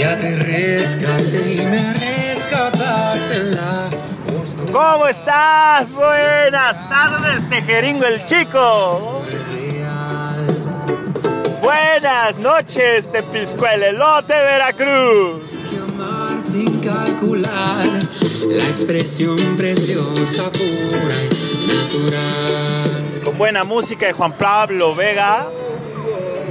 Ya te rescaté y me rescataste en la oscuridad. ¿Cómo estás? Buenas tardes, Tejeringo el Chico. Buenas noches, Tepiscuelelote, Veracruz. Y amar sin calcular la expresión preciosa, pura natural. Con buena música de Juan Pablo Vega.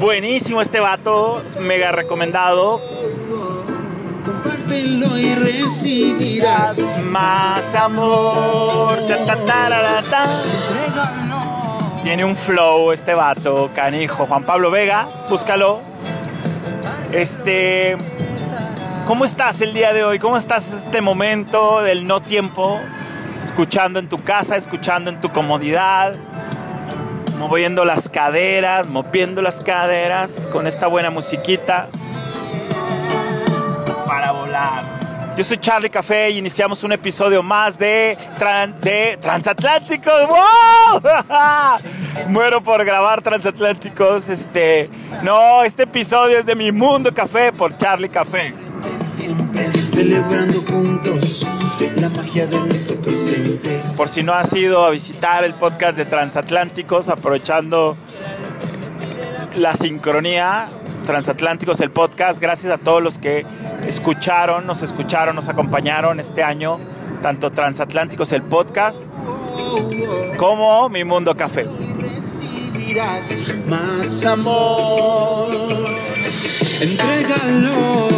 Buenísimo este vato, mega recomendado. Compártelo y recibirás. Más amor. ta, ta, ta. Tiene un flow este vato, canijo. Juan Pablo Vega, búscalo. Este. ¿Cómo estás el día de hoy? ¿Cómo estás este momento del no tiempo? Escuchando en tu casa, escuchando en tu comodidad, moviendo las caderas, moviendo las caderas con esta buena musiquita para volar. Yo soy Charlie Café y iniciamos un episodio más de, Tran- de Transatlánticos. ¡Wow! Muero por grabar Transatlánticos. Este, no, este episodio es de Mi Mundo Café por Charlie Café. Siempre celebrando juntos la magia de nuestro presente. Por si no has ido a visitar el podcast de Transatlánticos, aprovechando la sincronía, Transatlánticos, el podcast, gracias a todos los que escucharon, nos escucharon, nos acompañaron este año, tanto Transatlánticos, el podcast, como Mi Mundo Café. recibirás más amor. Entrégalo,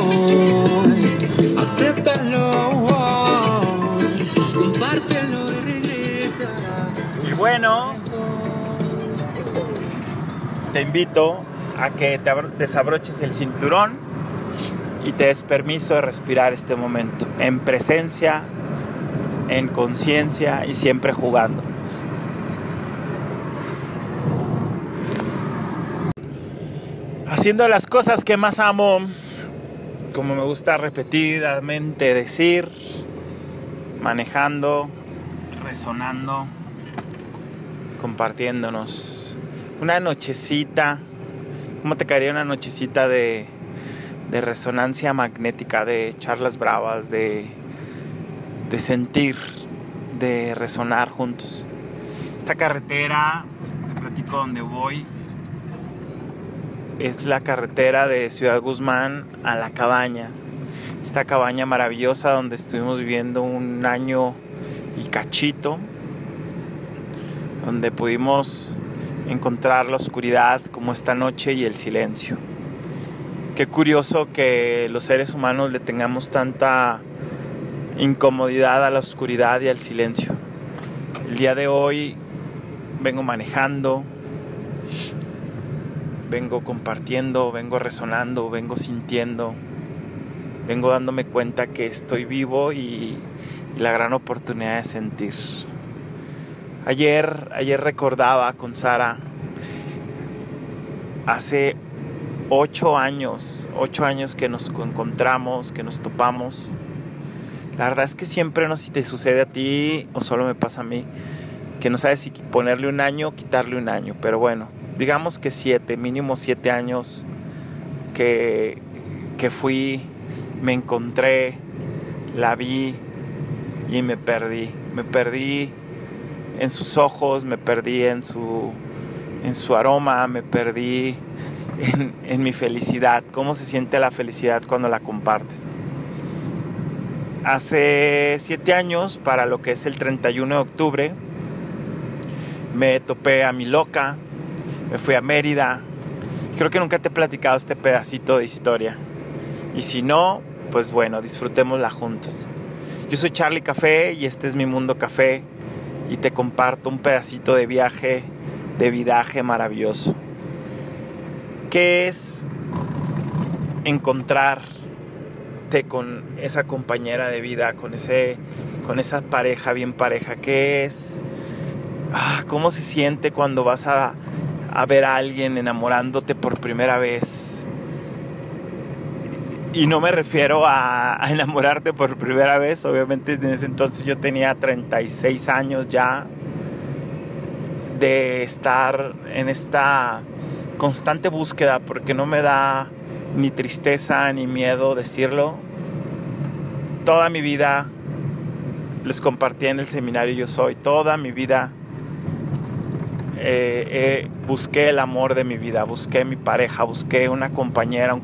acéptalo, compártelo y regresa. Y bueno, te invito a que te abro- desabroches el cinturón y te des permiso de respirar este momento en presencia, en conciencia y siempre jugando. Haciendo las cosas que más amo, como me gusta repetidamente decir, manejando, resonando, compartiéndonos. Una nochecita, ¿cómo te caería una nochecita de, de resonancia magnética, de charlas bravas, de, de sentir, de resonar juntos? Esta carretera, te platico dónde voy, es la carretera de Ciudad Guzmán a la cabaña. Esta cabaña maravillosa donde estuvimos viviendo un año y cachito, donde pudimos encontrar la oscuridad como esta noche y el silencio. Qué curioso que los seres humanos le tengamos tanta incomodidad a la oscuridad y al silencio. El día de hoy vengo manejando, vengo compartiendo, vengo resonando, vengo sintiendo, vengo dándome cuenta que estoy vivo y, y la gran oportunidad de sentir. Ayer, ayer recordaba con Sara, hace ocho años, ocho años que nos encontramos, que nos topamos. La verdad es que siempre, no sé si te sucede a ti o solo me pasa a mí, que no sabes si ponerle un año o quitarle un año, pero bueno, digamos que siete, mínimo siete años que, que fui, me encontré, la vi y me perdí. Me perdí en sus ojos, me perdí en su, en su aroma, me perdí en, mi felicidad. ¿Cómo se siente la felicidad cuando la compartes? Hace siete años, para lo que es el 31 de octubre, me topé a mi loca, me fui a Mérida. Creo que nunca te he platicado este pedacito de historia. Y si no, pues bueno, disfrutémosla juntos. Yo soy Charlie Café y este es mi mundo café y te comparto un pedacito de viaje, de vidaje maravilloso. ¿Qué es encontrarte con esa compañera de vida, con, ese, con esa pareja bien pareja? ¿Qué es? Ah, ¿Cómo se siente cuando vas a, a ver a alguien enamorándote por primera vez? Y no me refiero a, a, enamorarte por primera vez, obviamente en ese entonces yo tenía 36 años ya de estar en esta constante búsqueda porque no me da ni tristeza, ni miedo decirlo. Toda mi vida les compartí en el seminario Yo Soy, toda mi vida eh, eh, busqué el amor de mi vida, busqué mi pareja, busqué una compañera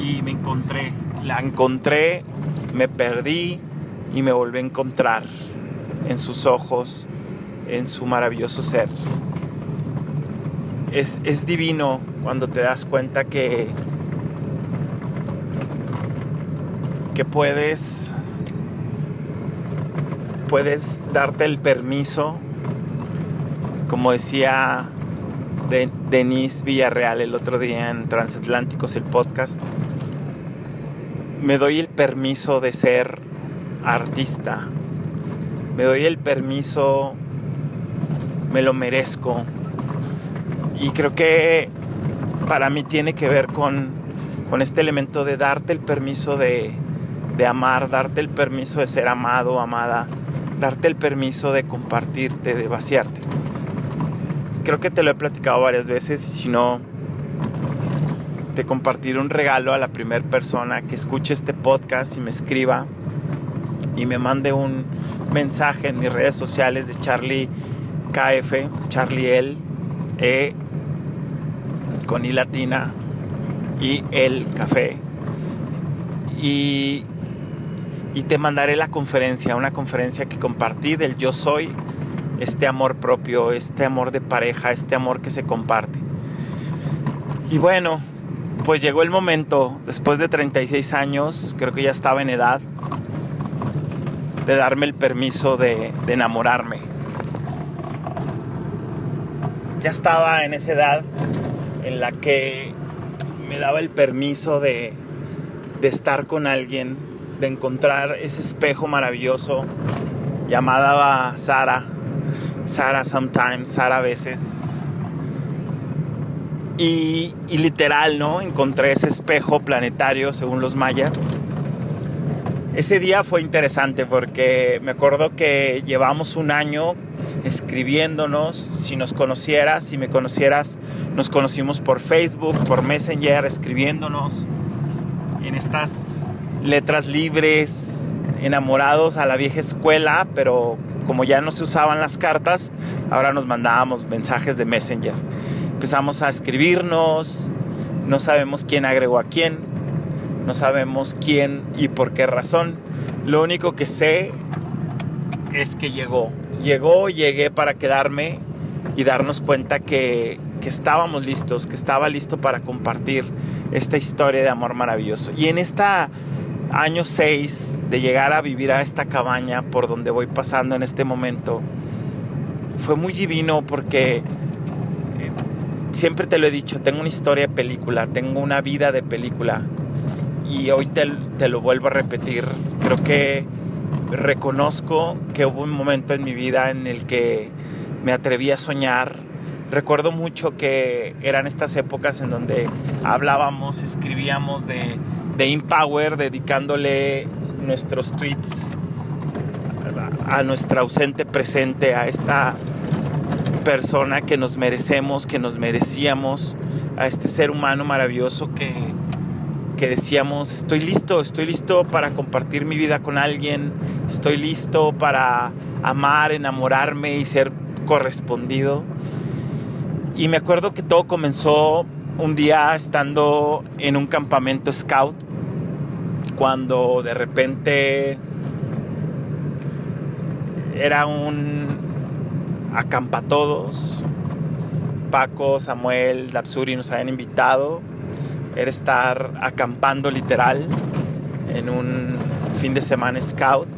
y me encontré, la encontré, me perdí y me volví a encontrar en sus ojos, en su maravilloso ser. Es, es divino cuando te das cuenta que, que puedes, puedes darte el permiso, como decía Denise Villarreal el otro día en Transatlánticos, el podcast, me doy el permiso de ser artista, me doy el permiso, me lo merezco. Y creo que para mí tiene que ver con, con este elemento de darte el permiso de, de amar, darte el permiso de ser amado, amada, darte el permiso de compartirte, de vaciarte. Creo que te lo he platicado varias veces y si no, te compartiré un regalo a la primera persona que escuche este podcast y me escriba y me mande un mensaje en mis redes sociales de Charlie KF, Charlie L, E con I latina y el café. Y, y te mandaré la conferencia, una conferencia que compartí del yo soy, este amor propio, este amor de pareja, este amor que se comparte. Y bueno, pues llegó el momento, después de 36 años, creo que ya estaba en edad, de darme el permiso de, de enamorarme. Ya estaba en esa edad en la que me daba el permiso de, de estar con alguien, de encontrar ese espejo maravilloso llamada Sara, Sara sometimes, Sara a veces. Y, y, literal, ¿no? Encontré ese espejo planetario según los mayas. Ese día fue interesante porque me acuerdo que llevamos un año escribiéndonos, si nos conocieras, si me conocieras, nos conocimos por Facebook, por Messenger, escribiéndonos en estas letras libres, enamorados a la vieja escuela, pero como ya no se usaban las cartas, ahora nos mandábamos mensajes de Messenger. Empezamos a escribirnos, no sabemos quién agregó a quién, no sabemos quién y por qué razón. Lo único que sé es que llegó. Llegó, llegué para quedarme y darnos cuenta que, que estábamos listos, que estaba listo para compartir esta historia de amor maravilloso. Y en esta año 6 de llegar a vivir a esta cabaña por donde voy pasando en este momento, fue muy divino porque eh, siempre te lo he dicho, tengo una historia de película, tengo una vida de película y hoy te, te lo vuelvo a repetir. Creo que reconozco que hubo un momento en mi vida en el que me atreví a soñar. Recuerdo mucho que eran estas épocas en donde hablábamos, escribíamos de, de Empower, dedicándole nuestros tweets a nuestra ausente presente, a esta persona que nos merecemos, que nos merecíamos, a este ser humano maravilloso que, decíamos, estoy listo, estoy listo para compartir mi vida con alguien, estoy listo para amar, enamorarme y ser correspondido. Y me acuerdo que todo comenzó un día estando en un campamento scout, cuando de repente era un acampa todos. Paco, Samuel, Dapsuri nos habían invitado. Era estar acampando literal en un fin de semana scout.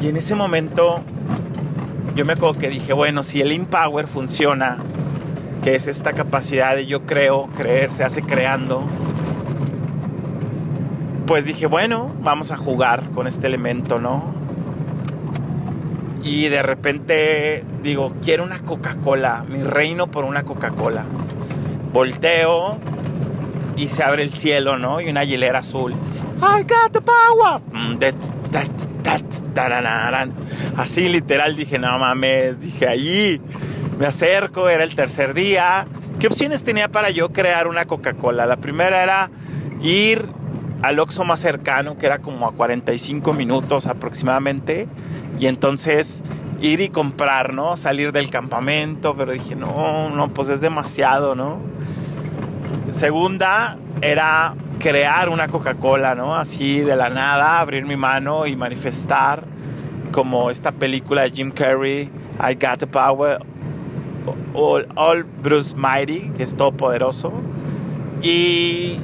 Y en ese momento yo me acuerdo que dije, bueno, si el Empower funciona, que es esta capacidad de yo creo, creer, se hace creando, pues dije, bueno, vamos a jugar con este elemento, ¿no? Y de repente digo, quiero una Coca-Cola, mi reino por una Coca-Cola. Volteo y se abre el cielo, ¿no? Y una hielera azul. I got the power. Así literal dije, no mames, dije allí. Me acerco, era el tercer día ¿Qué opciones tenía para yo crear una Coca-Cola? La primera era ir al Oxxo más cercano, que era como a 45 minutos aproximadamente, y entonces ir y comprar, ¿no? Salir del campamento, pero dije, no, no, pues es demasiado, ¿no? Segunda era crear una Coca-Cola, ¿no? Así de la nada, abrir mi mano y manifestar como esta película de Jim Carrey, I Got the Power, All, Bruce Mighty, que es todopoderoso. Y,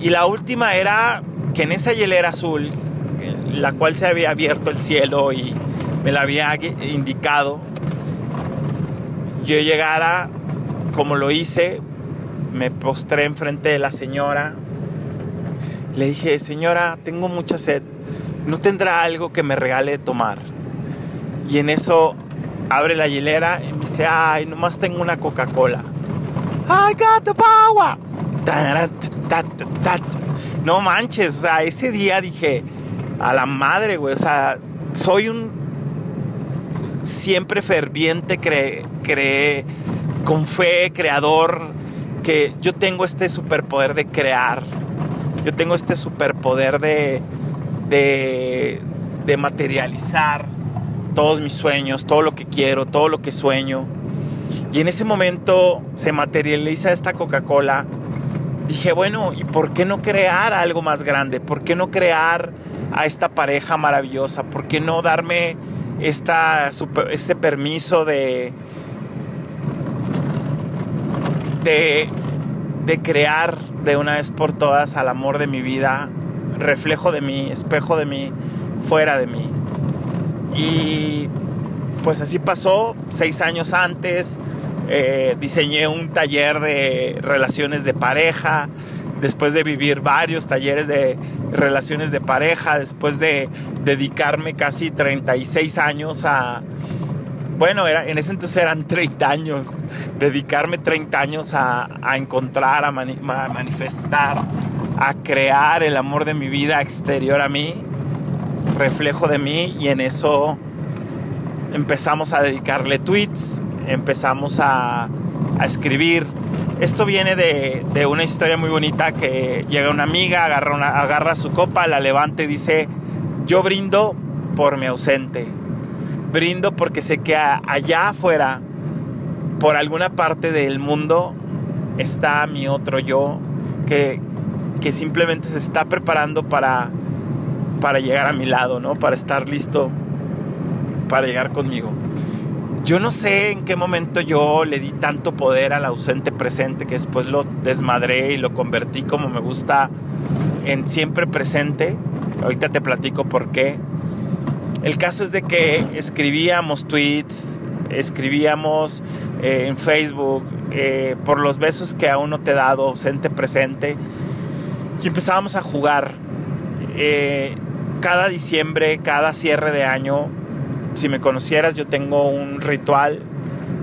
y la última era que en esa hielera azul, la cual se había abierto el cielo y me la había indicado, yo llegara como lo hice, me postré enfrente de la señora, le dije, señora, tengo mucha sed, ¿no tendrá algo que me regale de tomar? Y en eso abre la hielera y me dice, ay, nomás tengo una Coca-Cola. I got the power. No manches, o sea, ese día dije, a la madre, güey, o sea, soy un siempre ferviente, cree, cree, con fe, creador, yo tengo este superpoder de crear, yo tengo este superpoder de, de, de materializar todos mis sueños, todo lo que quiero, todo lo que sueño. Y en ese momento se materializa esta Coca-Cola. Dije, bueno, ¿y por qué no crear algo más grande? ¿Por qué no crear a esta pareja maravillosa? ¿Por qué no darme esta, este permiso de, de, de crear de una vez por todas al amor de mi vida, reflejo de mí, espejo de mí, fuera de mí? Y pues así pasó, seis años antes, eh, diseñé un taller de relaciones de pareja, después de vivir varios talleres de relaciones de pareja, después de dedicarme casi 36 años a, bueno, era, en ese entonces eran 30 años, dedicarme 30 años a, encontrar, a manifestar, a crear el amor de mi vida exterior a mí, reflejo de mí y en eso empezamos a dedicarle tweets, empezamos a, escribir. Esto viene de, una historia muy bonita que llega una amiga, agarra, agarra su copa, la levanta y dice, yo brindo por mi ausente. Brindo porque sé que allá afuera, por alguna parte del mundo, está mi otro yo que, que simplemente se está preparando para para llegar a mi lado, ¿no? Para estar listo para llegar conmigo. Yo no sé en qué momento yo le di tanto poder al ausente presente que después lo desmadré y lo convertí como me gusta en siempre presente. Ahorita te platico por qué. El caso es de que escribíamos tweets, escribíamos eh, en Facebook eh, por los besos que aún no te he dado, ausente presente, y empezábamos a jugar. Eh, cada diciembre, cada cierre de año, si me conocieras, yo tengo un ritual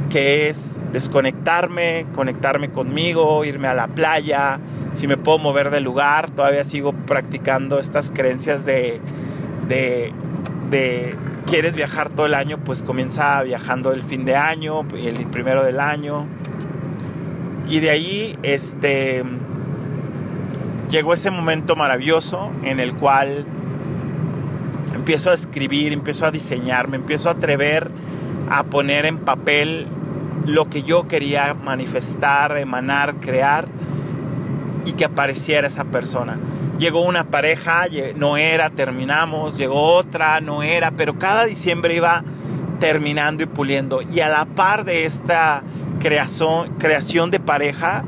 que es desconectarme, conectarme conmigo, irme a la playa, si me puedo mover de lugar, todavía sigo practicando estas creencias de, de quieres viajar todo el año, pues comienza viajando el fin de año, el primero del año. Y de ahí este, llegó ese momento maravilloso en el cual empiezo a escribir, empiezo a diseñar, me empiezo a atrever a poner en papel lo que yo quería manifestar, emanar, crear y que apareciera esa persona. Llegó una pareja, no era, terminamos, llegó otra, no era, pero cada diciembre iba terminando y puliendo. Y a la par de esta creación, creación de pareja,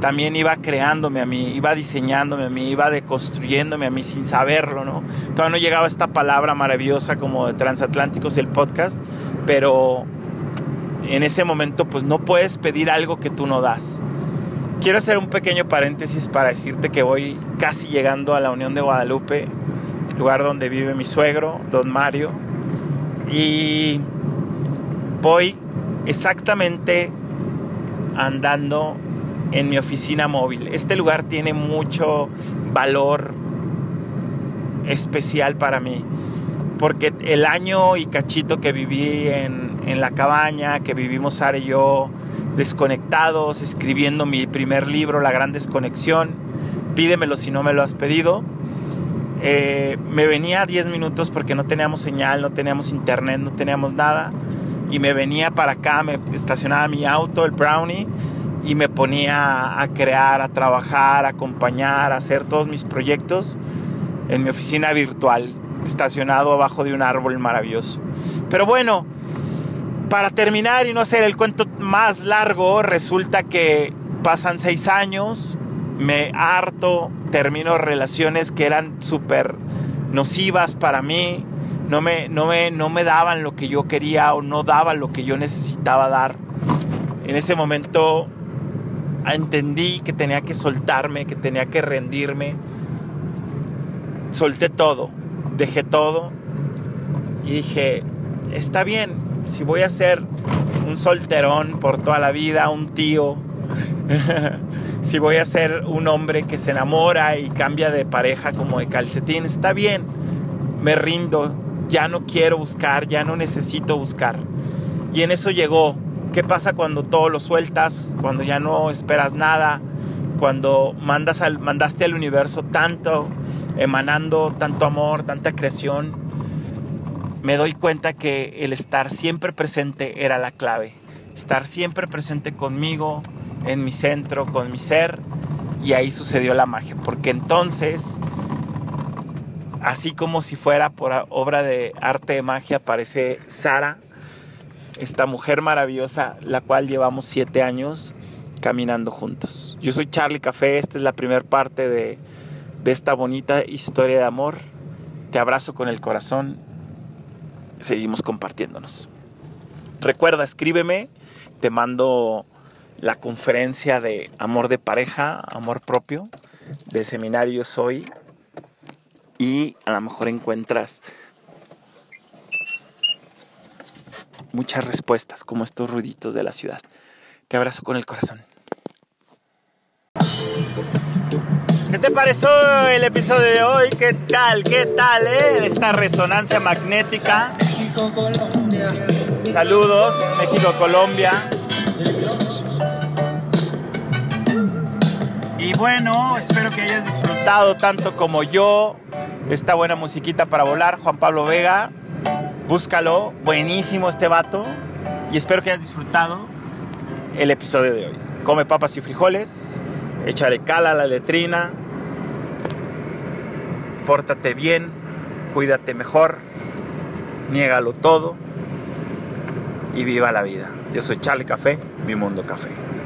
también iba creándome a mí, iba diseñándome a mí, iba deconstruyéndome a mí sin saberlo, ¿no? Todavía no llegaba esta palabra maravillosa como de transatlánticos el podcast, pero en ese momento pues no puedes pedir algo que tú no das. Quiero hacer un pequeño paréntesis para decirte que voy casi llegando a la Unión de Guadalupe, lugar donde vive mi suegro, don Mario, y voy exactamente andando en mi oficina móvil. Este lugar tiene mucho valor especial para mí, porque el año y cachito que viví en, la cabaña, que vivimos Sara y yo, desconectados, escribiendo mi primer libro, La Gran Desconexión. Pídemelo si no me lo has pedido. Eh, me venía 10 minutos porque no teníamos señal, no teníamos internet, no teníamos nada. Y me venía para acá, me estacionaba mi auto, el Brownie, y me ponía a crear, a trabajar, a acompañar, a hacer todos mis proyectos en mi oficina virtual, estacionado abajo de un árbol maravilloso. Pero bueno, para terminar y no hacer el cuento más largo, resulta que pasan seis años, me harto, termino relaciones que eran súper nocivas para mí, no me, no, me, no me daban lo que yo quería o no daban lo que yo necesitaba dar. En ese momento entendí que tenía que soltarme, que tenía que rendirme. Solté todo, dejé todo y dije, está bien, si voy a ser un solterón por toda la vida, un tío, si voy a ser un hombre que se enamora y cambia de pareja como de calcetín, está bien, me rindo, ya no quiero buscar, ya no necesito buscar. Y en eso llegó ¿Qué pasa cuando todo lo sueltas? Cuando ya no esperas nada, cuando mandas al, mandaste al universo tanto, emanando tanto amor, tanta creación. Me doy cuenta que el estar siempre presente era la clave. Estar siempre presente conmigo, en mi centro, con mi ser. Y ahí sucedió la magia. Porque entonces, así como si fuera por obra de arte de magia, aparece Sara esta mujer maravillosa, la cual llevamos siete años caminando juntos. Yo soy Charlie Café, esta es la primera parte de, de esta bonita historia de amor. Te abrazo con el corazón, seguimos compartiéndonos. Recuerda, escríbeme, te mando la conferencia de amor de pareja, amor propio, de seminario Soy, y a lo mejor encuentras muchas respuestas, como estos ruiditos de la ciudad. Te abrazo con el corazón. ¿Qué te pareció el episodio de hoy? ¿Qué tal? ¿Qué tal, eh? Esta resonancia magnética. México, Colombia. Saludos, México, Colombia. Y bueno, espero que hayas disfrutado tanto como yo esta buena musiquita para volar. Juan Pablo Vega, Búscalo, buenísimo este vato. Y espero que hayas disfrutado el episodio de hoy. Come papas y frijoles, échale cala a la letrina, pórtate bien, cuídate mejor, niégalo todo y viva la vida. Yo soy Charlie Café, mi mundo café.